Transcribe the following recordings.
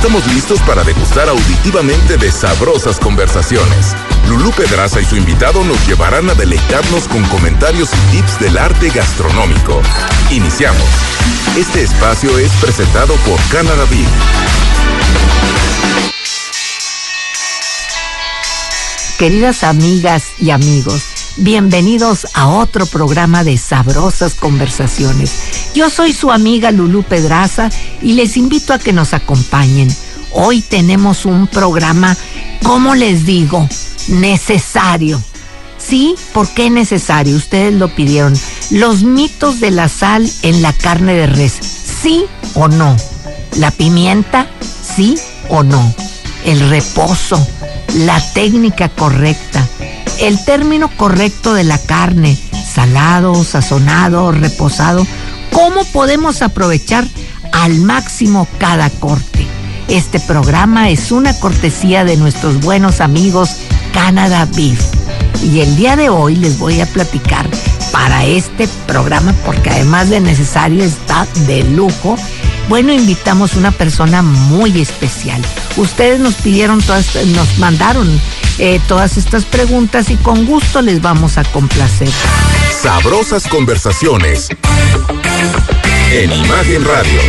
estamos listos para degustar auditivamente de sabrosas conversaciones. Lulú Pedraza y su invitado nos llevarán a deleitarnos con comentarios y tips del arte gastronómico. Iniciamos. Este espacio es presentado por Canada. Queridas amigas y amigos, bienvenidos a otro programa de sabrosas conversaciones. Yo soy su amiga Lulú Pedraza y les invito a que nos acompañen. Hoy tenemos un programa, ¿cómo les digo? Necesario. ¿Sí? ¿Por qué necesario? Ustedes lo pidieron. Los mitos de la sal en la carne de res. ¿Sí o no? ¿La pimienta? ¿Sí o no? El reposo la técnica correcta, el término correcto de la carne, salado, sazonado, reposado, cómo podemos aprovechar al máximo cada corte. Este programa es una cortesía de nuestros buenos amigos Canada Beef. Y el día de hoy les voy a platicar para este programa, porque además de necesario está de lujo, bueno, invitamos una persona muy especial. Ustedes nos pidieron todas, nos mandaron eh, todas estas preguntas y con gusto les vamos a complacer. Sabrosas conversaciones en Imagen Radio.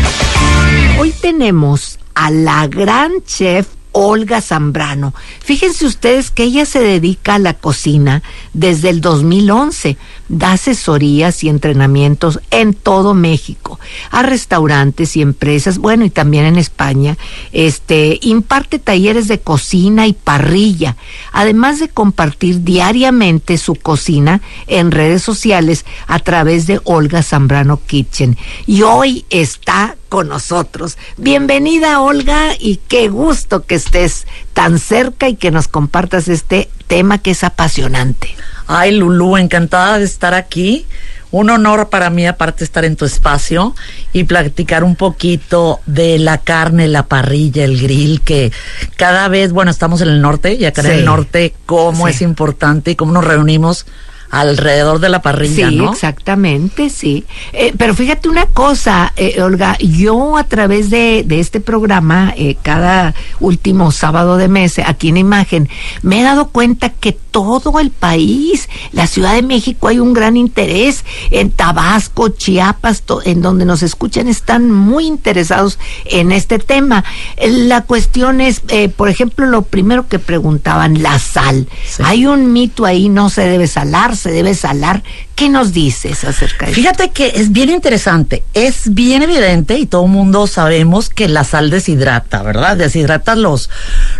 Hoy tenemos a la gran chef Olga Zambrano. Fíjense ustedes que ella se dedica a la cocina desde el 2011. Da asesorías y entrenamientos en todo México, a restaurantes y empresas, bueno, y también en España. Este, imparte talleres de cocina y parrilla, además de compartir diariamente su cocina en redes sociales a través de Olga Zambrano Kitchen. Y hoy está con nosotros. Bienvenida Olga y qué gusto que estés tan cerca y que nos compartas este tema que es apasionante. Ay, Lulú, encantada de estar aquí. Un honor para mí, aparte, estar en tu espacio y platicar un poquito de la carne, la parrilla, el grill, que cada vez, bueno, estamos en el norte y acá en el norte, cómo es importante y cómo nos reunimos alrededor de la parrilla, sí, exactamente, sí. Eh, pero fíjate una cosa, eh, Olga, yo a través de, de este programa, eh, cada último sábado de mes, aquí en Imagen, me he dado cuenta que todo el país, la Ciudad de México, hay un gran interés, en Tabasco, Chiapas, en donde nos escuchan, están muy interesados en este tema. La cuestión es, por ejemplo, lo primero que preguntaban, la sal. Hay un mito ahí, no se debe salar, se debe salar. ¿Qué nos dices acerca de Fíjate que es bien interesante, es bien evidente y todo el mundo sabemos que la sal deshidrata, ¿verdad? Deshidrata los,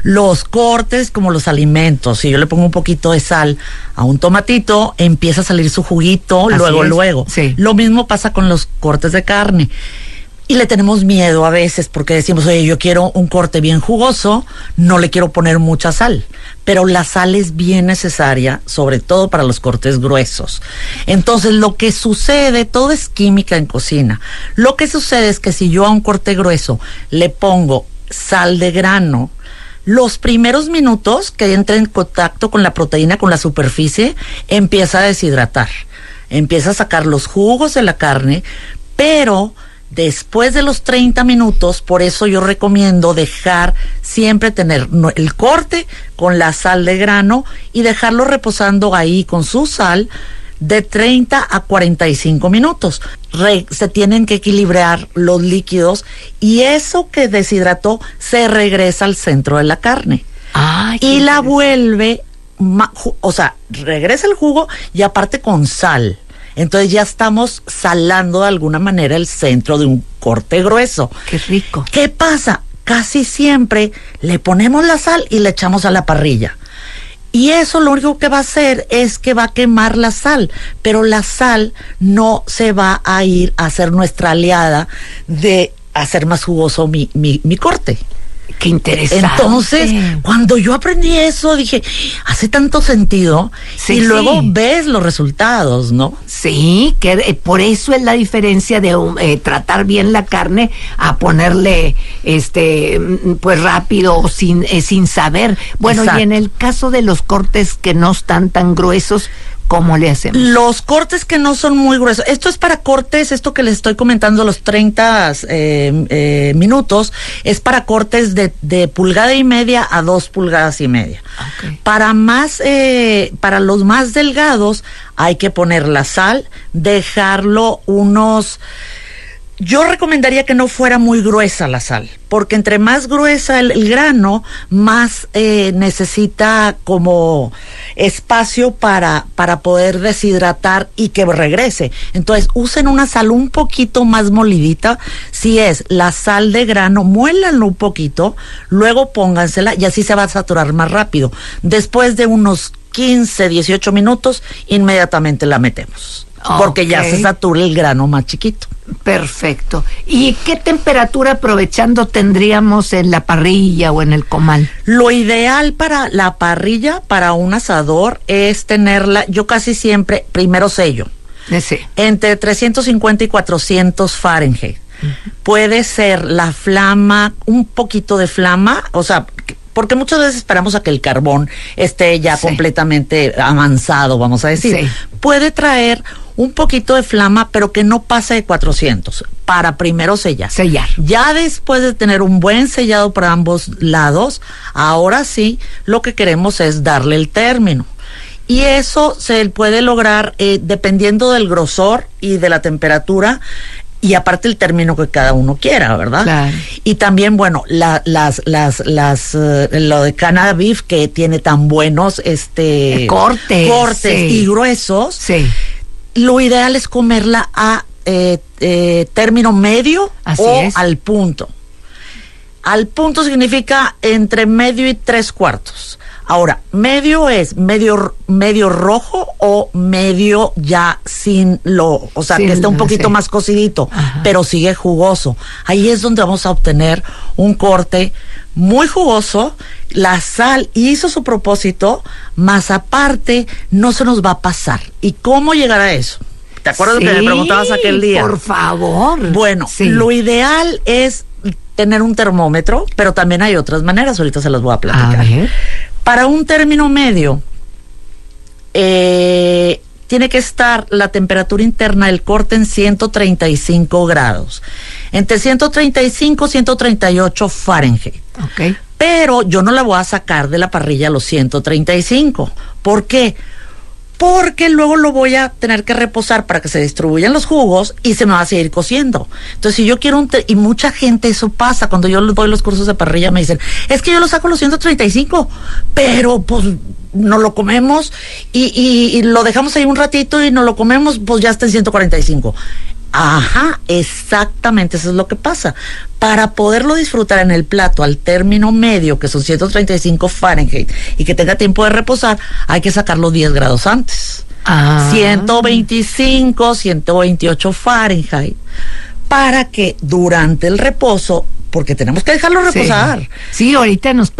los cortes como los alimentos. Si yo le pongo un poquito de sal a un tomatito, empieza a salir su juguito, luego, luego. Lo mismo pasa con los cortes de carne. Y le tenemos miedo a veces porque decimos, oye, yo quiero un corte bien jugoso, no le quiero poner mucha sal. Pero la sal es bien necesaria, sobre todo para los cortes gruesos. Entonces, lo que sucede, todo es química en cocina. Lo que sucede es que si yo a un corte grueso le pongo sal de grano, los primeros minutos que entra en contacto con la proteína, con la superficie, empieza a deshidratar. Empieza a sacar los jugos de la carne, pero después de los 30 minutos, por eso yo recomiendo dejar siempre tener el corte con la sal de grano y dejarlo reposando ahí con su sal de 30 a 45 minutos. se tienen que equilibrar los líquidos y eso que deshidrató se regresa al centro de la carne. y la vuelve, o sea, regresa el jugo y aparte con sal. Entonces ya estamos salando de alguna manera el centro de un corte grueso. Qué rico. ¿Qué pasa? Casi siempre le ponemos la sal y le echamos a la parrilla. Y eso lo único que va a hacer es que va a quemar la sal, pero la sal no se va a ir a ser nuestra aliada de hacer más jugoso mi, mi, mi corte. Qué interesante. Entonces, cuando yo aprendí eso, dije, hace tanto sentido. y luego ves los resultados, ¿no? Sí, que eh, por eso es la diferencia de eh, tratar bien la carne a ponerle, este, mm, pues rápido, sin, eh, sin saber. Bueno, y en el caso de los cortes que no están tan gruesos, ¿cómo le hacemos? Los cortes que no son muy gruesos. Esto es para cortes, esto que les estoy comentando, los 30 eh, eh, minutos, es para cortes de, de, pulgada y media a dos pulgadas y media. Okay. Para más, eh, para los más delgados, hay que poner la sal, dejarlo unos yo recomendaría que no fuera muy gruesa la sal, porque entre más gruesa el, grano, más eh, necesita como espacio para, para poder deshidratar y que regrese. Entonces, usen una sal un poquito más molidita. Si es la sal de grano, muélanlo un poquito, luego póngansela y así se va a saturar más rápido. Después de unos 15, 18 minutos, inmediatamente la metemos. Porque ya se satura el grano más chiquito. Perfecto. ¿Y qué temperatura aprovechando tendríamos en la parrilla o en el comal? Lo ideal para la parrilla, para un asador, es tenerla, yo casi siempre, primero sello. Sí. Entre 350 y 400 Fahrenheit. Uh -huh. Puede ser la flama, un poquito de flama, o sea, porque muchas veces esperamos a que el carbón esté ya sí. completamente avanzado, vamos a decir. Sí. Puede traer un poquito de flama, pero que no pase de 400 para primero sellar. Sellar. Ya después de tener un buen sellado para ambos lados, ahora sí, lo que queremos es darle el término. Y eso se puede lograr eh, dependiendo del grosor y de la temperatura y aparte el término que cada uno quiera, ¿verdad? Claro. Y también, bueno, la, las, las, las, uh, lo de Canada Beef que tiene tan buenos, este, cortes, cortes sí. y gruesos. Sí. Lo ideal es comerla a eh, eh, término medio Así o es. al punto. Al punto significa entre medio y tres cuartos. Ahora, medio es medio medio rojo o medio ya sin lo, o sea, Sí, que está un poquito sí. más cocidito, Ajá. pero sigue jugoso. Ahí es donde vamos a obtener un corte muy jugoso. La sal hizo su propósito, más aparte no se nos va a pasar. ¿Y cómo llegar a eso? ¿Te acuerdas de que me preguntabas aquel día? Por favor. Bueno, Sí. lo ideal es tener un termómetro, pero también hay otras maneras, ahorita se las voy a platicar. Para un término medio, eh, tiene que estar la temperatura interna del corte en 135 grados. Entre 135 y 138 Fahrenheit. Ok. Pero yo no la voy a sacar de la parrilla a los 135. ¿Por qué? Porque luego lo voy a tener que reposar para que se distribuyan los jugos y se me va a seguir cociendo. Entonces, si yo quiero un... y mucha gente eso pasa. Cuando yo doy los cursos de parrilla me dicen, es que yo lo saco los 135, pero pues no lo comemos y, y- y lo dejamos ahí un ratito y no lo comemos, pues ya está en 145. Ajá, exactamente, eso es lo que pasa. Para poderlo disfrutar en el plato al término medio, que son 135 Fahrenheit, y que tenga tiempo de reposar, hay que sacarlo 10 grados antes. Ah. 125, 128 Fahrenheit, para que durante el reposo, porque tenemos que dejarlo reposar, Sí, ahorita nos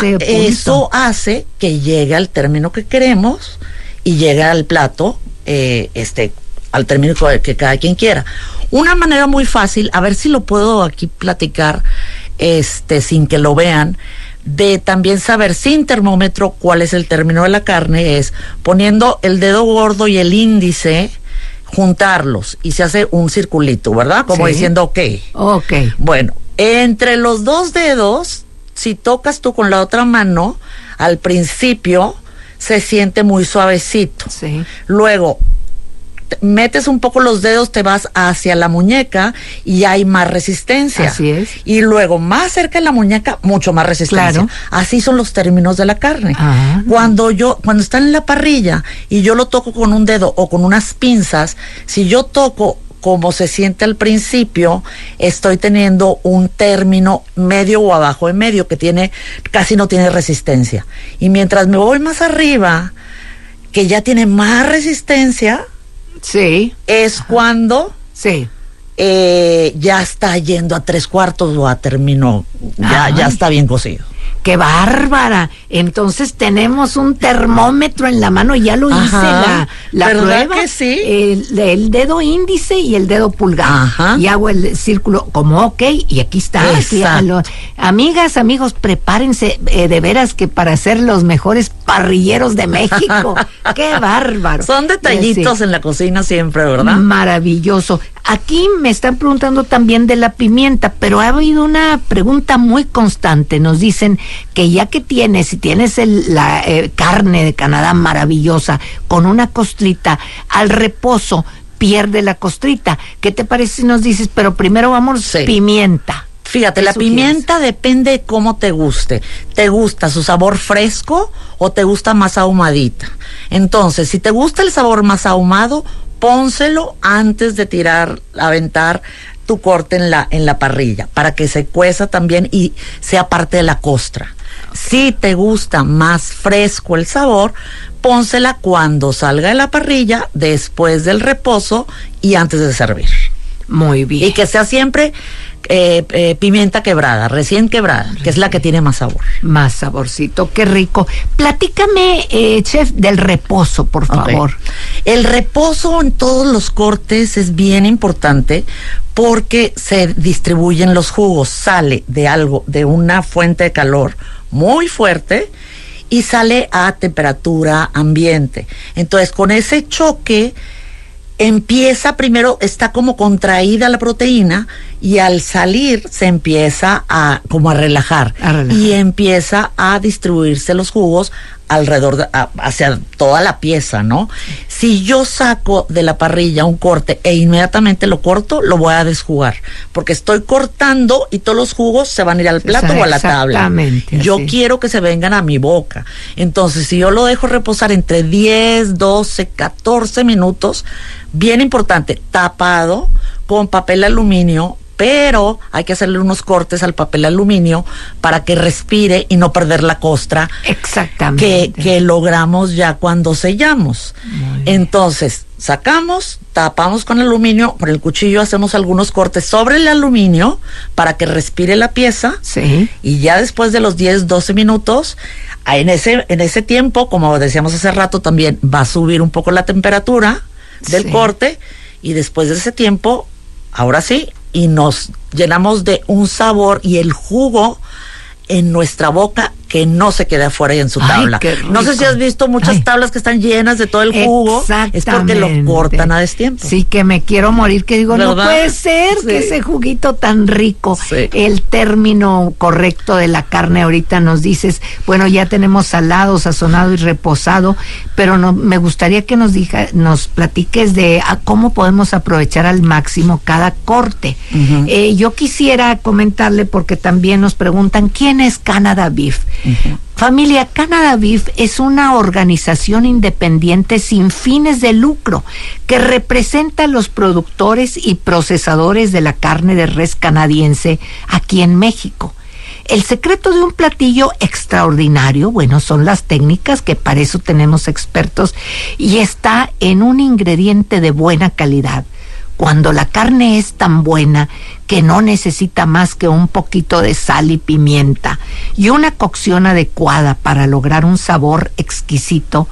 ese punto. eso hace que llegue al término que queremos y llegue al plato, eh, este, al término que, cada quien quiera. Una manera muy fácil, a ver si lo puedo aquí platicar, este, sin que lo vean, de también saber sin termómetro cuál es el término de la carne, es poniendo el dedo gordo y el índice, juntarlos y se hace un circulito, ¿verdad? Como Sí. diciendo, ok, Ok. bueno, entre los dos dedos, si tocas tú con la otra mano, al principio se siente muy suavecito. Sí. Luego, metes un poco los dedos, te vas hacia la muñeca y hay más resistencia. Así es. Y luego, más cerca de la muñeca, mucho más resistencia. Claro. Así son los términos de la carne. Ah. Cuando yo, cuando está en la parrilla y yo lo toco con un dedo o con unas pinzas, si yo toco como se siente al principio, estoy teniendo un término medio o abajo de medio que tiene, casi no tiene resistencia. Y mientras me voy más arriba, que ya tiene más resistencia, Sí. es cuando Sí. eh, ya está yendo a tres cuartos o a término, ya, Ajá. ya está bien cocido. Qué bárbara. Entonces tenemos un termómetro en la mano, ya lo hice la, la ¿Verdad prueba. que sí? El, el dedo índice y el dedo pulgar. Ajá. Y hago el círculo como ok, y aquí está. aquí lo- amigas, amigos, prepárense eh, de veras que para ser los mejores parrilleros de México. qué bárbaro. Son detallitos en la cocina siempre, ¿verdad? Maravilloso. Aquí me están preguntando también de la pimienta, pero ha habido una pregunta muy constante. Nos dicen que ya que tienes, si tienes el- la eh, carne de Canadá maravillosa con una costrita al reposo, pierde la costrita. ¿Qué te parece si nos dices, pero primero vamos Sí. pimienta? Fíjate, ¿Qué la sugieres? pimienta depende de cómo te guste. ¿Te gusta su sabor fresco o te gusta más ahumadita? Entonces, si te gusta el sabor más ahumado, pónselo antes de tirar, aventar tu corte en la, en la parrilla, para que se cueza también y sea parte de la costra. Si te gusta más fresco el sabor, pónsela cuando salga de la parrilla, después del reposo y antes de servir. Muy bien. Y que sea siempre eh, eh, pimienta quebrada, recién quebrada, que es la que tiene más sabor. Más saborcito, qué rico. Platícame, eh, chef, del reposo, por favor. El reposo en todos los cortes es bien importante porque se distribuyen los jugos, sale de algo, de una fuente de calor muy fuerte y sale a temperatura ambiente. Entonces, con ese choque empieza primero, está como contraída la proteína y al salir se empieza a como a relajar, A relajar. y empieza a distribuirse los jugos alrededor de- a- hacia toda la pieza, ¿no? Si yo saco de la parrilla un corte e inmediatamente lo corto, lo voy a desjugar, porque estoy cortando y todos los jugos se van a ir al plato o a la tabla. Exactamente, Yo así. quiero que se vengan a mi boca. Entonces, si yo lo dejo reposar entre 10, 12, 14 minutos, bien importante, tapado con papel aluminio, pero hay que hacerle unos cortes al papel aluminio para que respire y no perder la costra Exactamente. que logramos ya cuando sellamos. Entonces, sacamos, tapamos con aluminio, con el cuchillo hacemos algunos cortes sobre el aluminio para que respire la pieza. Sí. Y ya después de los 10, 12 minutos, en ese, en ese tiempo, como decíamos hace rato, también va a subir un poco la temperatura del Sí. corte. Y después de ese tiempo, ahora sí, y nos llenamos de un sabor y el jugo en nuestra boca que no se quede afuera y en su tabla. No sé si has visto muchas Ay. tablas que están llenas de todo el jugo. Es porque lo cortan a destiempo. Sí, que me quiero morir, que digo, no puede ser que ese juguito tan rico, Sí. el término correcto de la carne ahorita nos dices, bueno, ya tenemos salado, sazonado y reposado, pero no, me gustaría que nos diga, nos platiques de a cómo podemos aprovechar al máximo cada corte. Eh, yo quisiera comentarle porque también nos preguntan quién es Canada Beef. Familia Canada Beef es una organización independiente sin fines de lucro que representa a los productores y procesadores de la carne de res canadiense aquí en México. El secreto de un platillo extraordinario, bueno, son las técnicas, que para eso tenemos expertos, y está en un ingrediente de buena calidad. Cuando la carne es tan buena que no necesita más que un poquito de sal y pimienta y una cocción adecuada para lograr un sabor exquisito,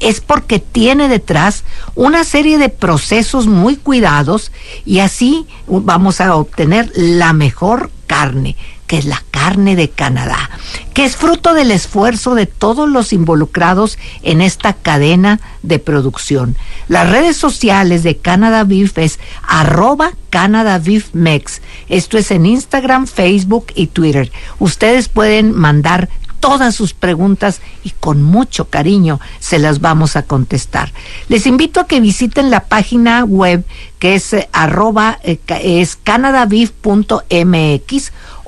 es porque tiene detrás una serie de procesos muy cuidados y así vamos a obtener la mejor carne que es la carne de Canadá, que es fruto del esfuerzo de todos los involucrados en esta cadena de producción. Las redes sociales de Canada Beef es arroba Mex. Esto es en Instagram, Facebook y Twitter. Ustedes pueden mandar todas sus preguntas y con mucho cariño se las vamos a contestar. Les invito a que visiten la página web que es eh, eh,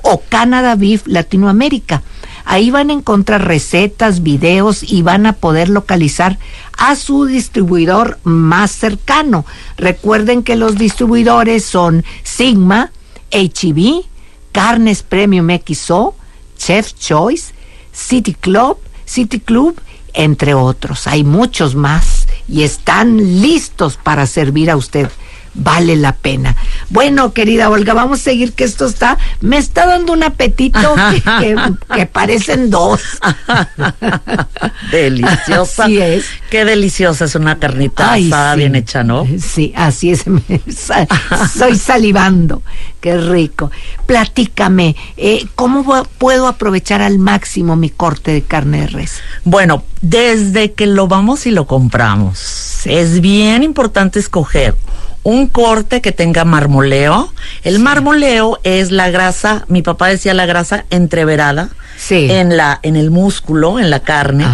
o Canada Beef Latinoamérica. Ahí van a encontrar recetas, videos y van a poder localizar a su distribuidor más cercano. Recuerden que los distribuidores son Sigma, HEB, Carnes Premium XO, Chef Choice, City Club, City Club, entre otros. Hay muchos más y están listos para servir a usted. Vale la pena. Bueno, querida Olga, vamos a seguir que esto está, me está dando un apetito que, que, parecen dos. deliciosa. Así es. Qué deliciosa es una carnita asada bien hecha, ¿no? Sí, así es. Soy salivando. Qué rico. Platícame, eh, ¿cómo puedo aprovechar al máximo mi corte de carne de res? Bueno, desde que lo vamos y lo compramos, es bien importante escoger un corte que tenga marmoleo. El marmoleo es la grasa, mi papá decía la grasa entreverada en la en el músculo, en la carne.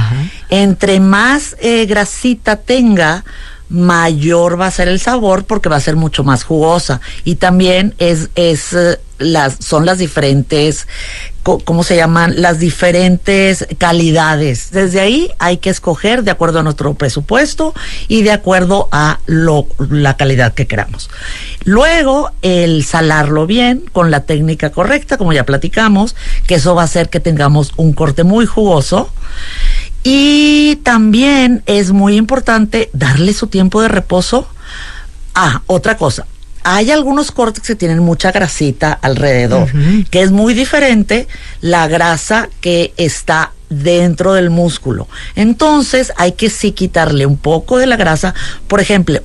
Entre más eh, grasita tenga, mayor va a ser el sabor porque va a ser mucho más jugosa y también es es eh, las son las diferentes cómo se llaman las diferentes calidades desde ahí hay que escoger de acuerdo a nuestro presupuesto y de acuerdo a lo la calidad que queramos luego el salarlo bien con la técnica correcta como ya platicamos que eso va a hacer que tengamos un corte muy jugoso y también es muy importante darle su tiempo de reposo. Ah, otra cosa. Hay algunos cortes que tienen mucha grasita alrededor, que es muy diferente la grasa que está dentro del músculo. Entonces hay que sí quitarle un poco de la grasa. Por ejemplo,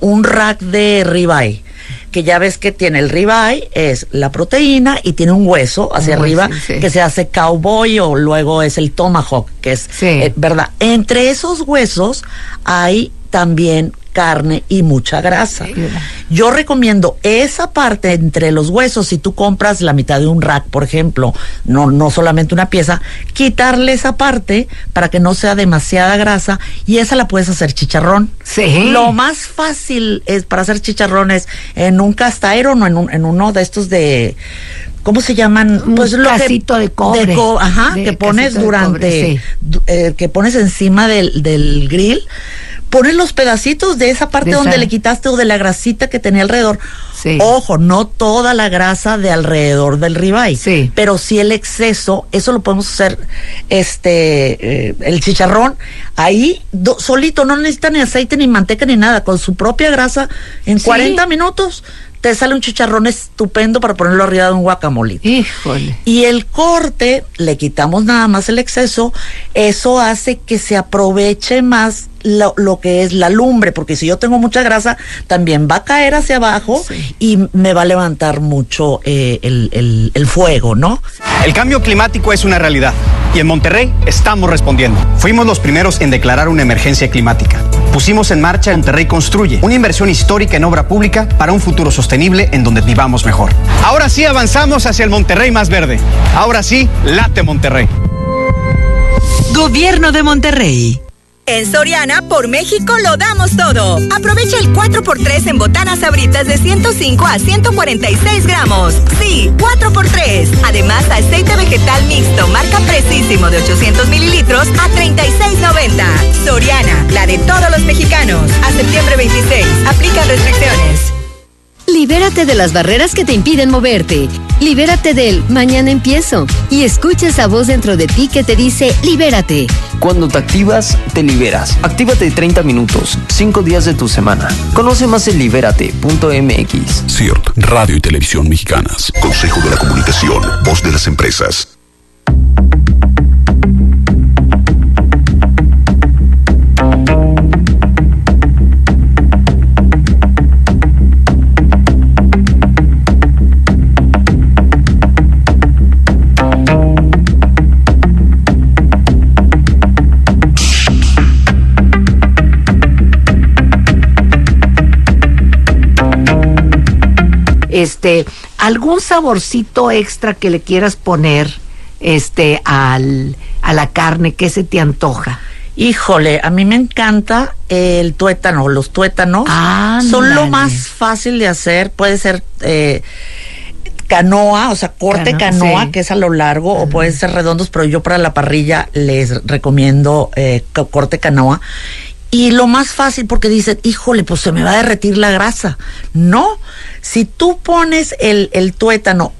un rack de ribeye que ya ves que tiene el ribeye, es la proteína y tiene un hueso hacia arriba que se hace cowboy o luego es el tomahawk, que es, eh, ¿verdad? Entre esos huesos hay también carne y mucha grasa. Yo recomiendo esa parte entre los huesos, si tú compras la mitad de un rack, por ejemplo, no, no solamente una pieza, quitarle esa parte para que no sea demasiada grasa y esa la puedes hacer chicharrón. Sí. Lo más fácil es para hacer chicharrones en un castaero o en, un, en uno de estos de ¿cómo se llaman? Un pues lo casito de cobre. ajá, que pones durante, eh, que pones encima del, del grill pones los pedacitos de esa parte donde le quitaste o de la grasita que tenía alrededor. Ojo, no toda la grasa de alrededor del ribeye, sí. pero sí el exceso, eso lo podemos hacer, este, eh, el chicharrón, ahí solito, no necesita ni aceite ni manteca ni nada, con su propia grasa, en 40 minutos te sale un chicharrón estupendo para ponerlo arriba de un guacamole. Híjole. Y el corte, le quitamos nada más el exceso, eso hace que se aproveche más lo, lo, que es la lumbre, porque si yo tengo mucha grasa, también va a caer hacia abajo y me va a levantar mucho eh, el, el, el fuego, ¿no? El cambio climático es una realidad y en Monterrey estamos respondiendo. Fuimos los primeros en declarar una emergencia climática. Pusimos en marcha Monterrey Construye, una inversión histórica en obra pública para un futuro sostenible en donde vivamos mejor. Ahora sí avanzamos hacia el Monterrey más verde. Ahora sí, late Monterrey. Gobierno de Monterrey. En Soriana, por México, lo damos todo. Aprovecha el 4x3 en botanas abritas de 105 a 146 gramos. Sí, 4x3. Además, aceite vegetal mixto, marca Precisísimo de 800 mililitros a 36.90. Soriana, la de todos los mexicanos. A septiembre 26. Aplica restricciones. Libérate de las barreras que te impiden moverte. Libérate del mañana empiezo. Y escucha esa voz dentro de ti que te dice libérate. Cuando te activas, te liberas. Actívate 30 minutos, 5 días de tu semana. Conoce más en libérate.mx. CIRT, Radio y Televisión Mexicanas. Consejo de la Comunicación, voz de las empresas. Este, algún saborcito extra que le quieras poner este al, a la carne, ¿qué se te antoja? Híjole, a mí me encanta el tuétano, los tuétanos son lo más fácil de hacer, puede ser eh, canoa, o sea, corte canoa, que es a lo largo, o puede ser redondos, pero yo para la parrilla les recomiendo eh, corte canoa. Y lo más fácil porque dicen, híjole, pues se me va a derretir la grasa. No, si tú pones el, el tuétano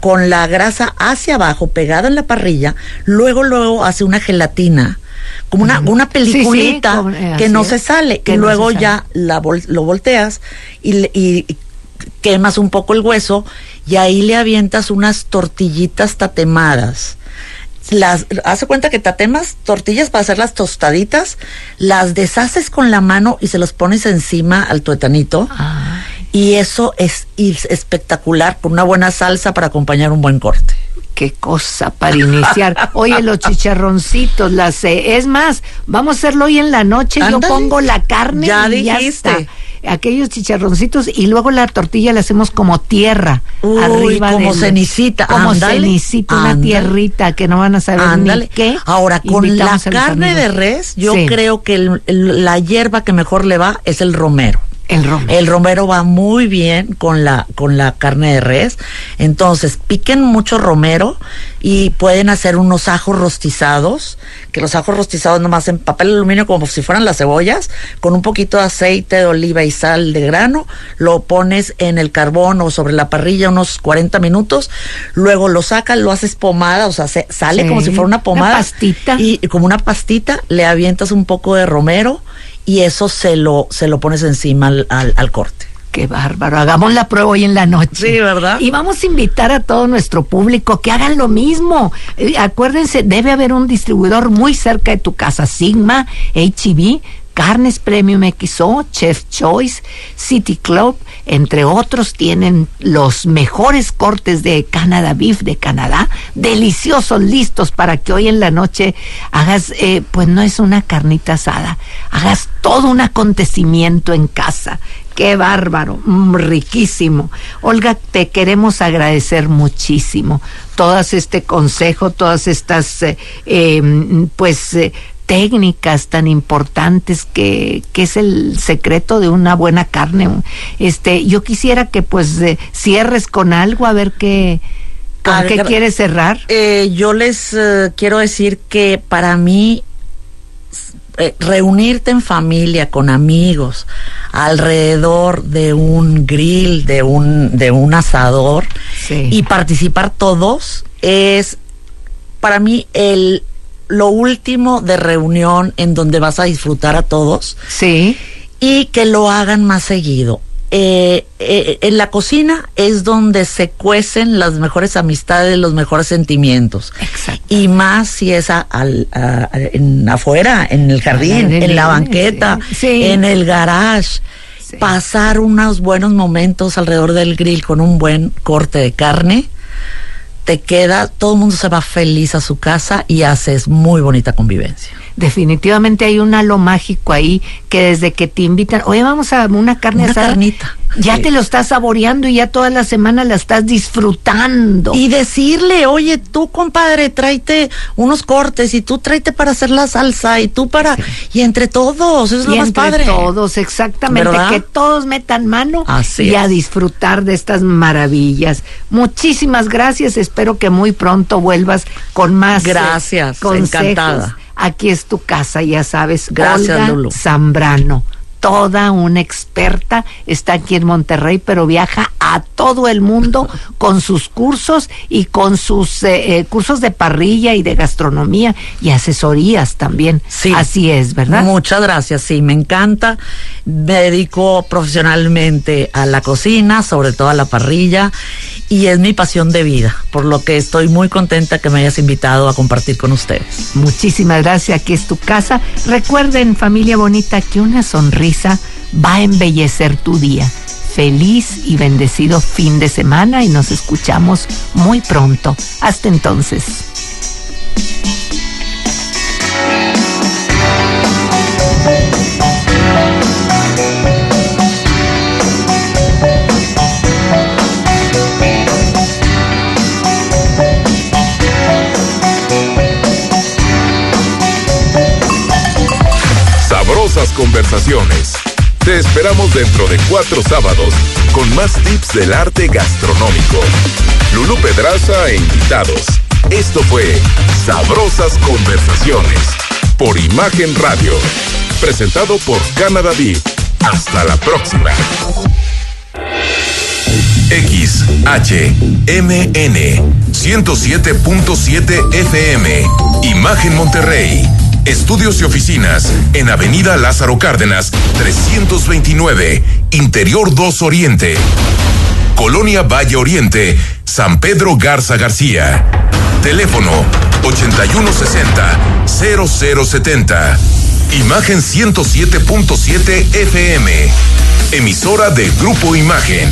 con la grasa hacia abajo, pegada en la parrilla, luego, luego hace una gelatina como una, una peliculita Sí, sí, como- eh, que no es. se sale. Que y luego sale. ya la vol- lo volteas y, y quemas un poco el hueso y ahí le avientas unas tortillitas tatemadas. Las, hace cuenta que tatemas tortillas para hacer las tostaditas, las deshaces con la mano y se los pones encima al tuetanito. Y eso es, espectacular con una buena salsa para acompañar un buen corte. Qué cosa para iniciar. Oye, los chicharroncitos, las eh, es más, vamos a hacerlo hoy en la noche. Yo pongo la carne Ya y ya está. Aquellos chicharroncitos y luego la tortilla la hacemos como tierra Uy, arriba como del- cenicita, como ándale, cenicita, una tierrita que no van a saber Ándale. ni qué. Ahora, con la carne de res, yo Sí, creo que el- el- la hierba que mejor le va es el romero. El romero. El romero va muy bien con la con la carne de res. Entonces, piquen mucho romero y pueden hacer unos ajos rostizados, que los ajos rostizados nomás en papel aluminio como si fueran las cebollas, con un poquito de aceite de oliva y sal de grano, lo pones en el carbón o sobre la parrilla unos 40 minutos, luego lo sacas, lo haces pomada, o sea, se- sale Sí, como si fuera una una pomada. pastita. Y, y como una pastita, le avientas un poco de romero y eso se lo, se lo pones encima al, al- al corte. Qué bárbaro. Hagamos la prueba hoy en la noche. Sí, ¿verdad? Y vamos a invitar a todo nuestro público que hagan lo mismo. Eh, acuérdense, debe haber un distribuidor muy cerca de tu casa. Sigma, HEB, Carnes Premium XO, Chef Choice, City Club, entre otros, tienen los mejores cortes de Canada Beef de Canadá, deliciosos, listos para que hoy en la noche hagas, eh, pues no es una carnita asada, hagas todo un acontecimiento en casa. Qué bárbaro, mm, riquísimo. Olga, te queremos agradecer muchísimo todas este consejo, todas estas, eh, mm, pues, eh, técnicas tan importantes que, que es el secreto de una buena carne. Este, yo quisiera que pues eh, cierres con algo a ver qué, con qué quieres cerrar. Eh, yo les eh, quiero decir que para mí eh, reunirte en familia con amigos alrededor de un grill, de un de un asador Sí. y participar todos es para mí el lo último de reunión en donde vas a disfrutar a todos Sí, y que lo hagan más seguido. Eh, eh, en la cocina es donde se cuecen las mejores amistades, los mejores sentimientos. Exacto. Y más si es a- al- a- en, afuera, en el jardín, en la banqueta, sí. Sí. en el garage. Sí. Pasar unos buenos momentos alrededor del grill con un buen corte de carne. Te queda, todo el mundo se va feliz a su casa y haces muy bonita convivencia. definitivamente hay un halo mágico ahí que desde que te invitan, oye, vamos a una carne Una asada. carnita. Ya te lo estás saboreando y ya toda la semana la estás disfrutando. Y decirle, oye, tú compadre, tráete unos cortes y tú tráete para hacer la salsa y tú para... Y entre todos, eso es lo más entre padre. todos, exactamente, ¿Verdad? que todos metan mano Así y a es. disfrutar de estas maravillas. Muchísimas gracias, espero que muy pronto vuelvas con más eh, Gracias, consejos. encantada. Aquí es tu casa, ya sabes, Gracias, Olga Lulu. Zambrano. Toda una experta, está aquí en Monterrey, pero viaja a todo el mundo con sus cursos y con sus eh, eh, cursos de parrilla y de gastronomía y asesorías también. Sí. Así es, ¿verdad? Muchas gracias, sí, me encanta. Me dedico profesionalmente a la cocina, sobre todo a la parrilla, y es mi pasión de vida, por lo que estoy muy contenta que me hayas invitado a compartir con ustedes. Muchísimas gracias, aquí es tu casa. Recuerden, familia bonita, que una sonrisa va a embellecer tu día. Feliz y bendecido fin de semana y nos escuchamos muy pronto. Hasta entonces. Conversaciones. Te esperamos dentro de cuatro sábados con más tips del arte gastronómico. Lulú Pedraza e invitados. Esto fue Sabrosas Conversaciones por Imagen Radio. Presentado por Canada Beef. Hasta la próxima. X, H, M, N, 107.7 FM. Imagen Monterrey. Estudios y oficinas en Avenida Lázaro Cárdenas, 329, Interior 2 Oriente. Colonia Valle Oriente, San Pedro Garza García. Teléfono 8160-0070. Imagen 107.7 FM. Emisora de Grupo Imagen.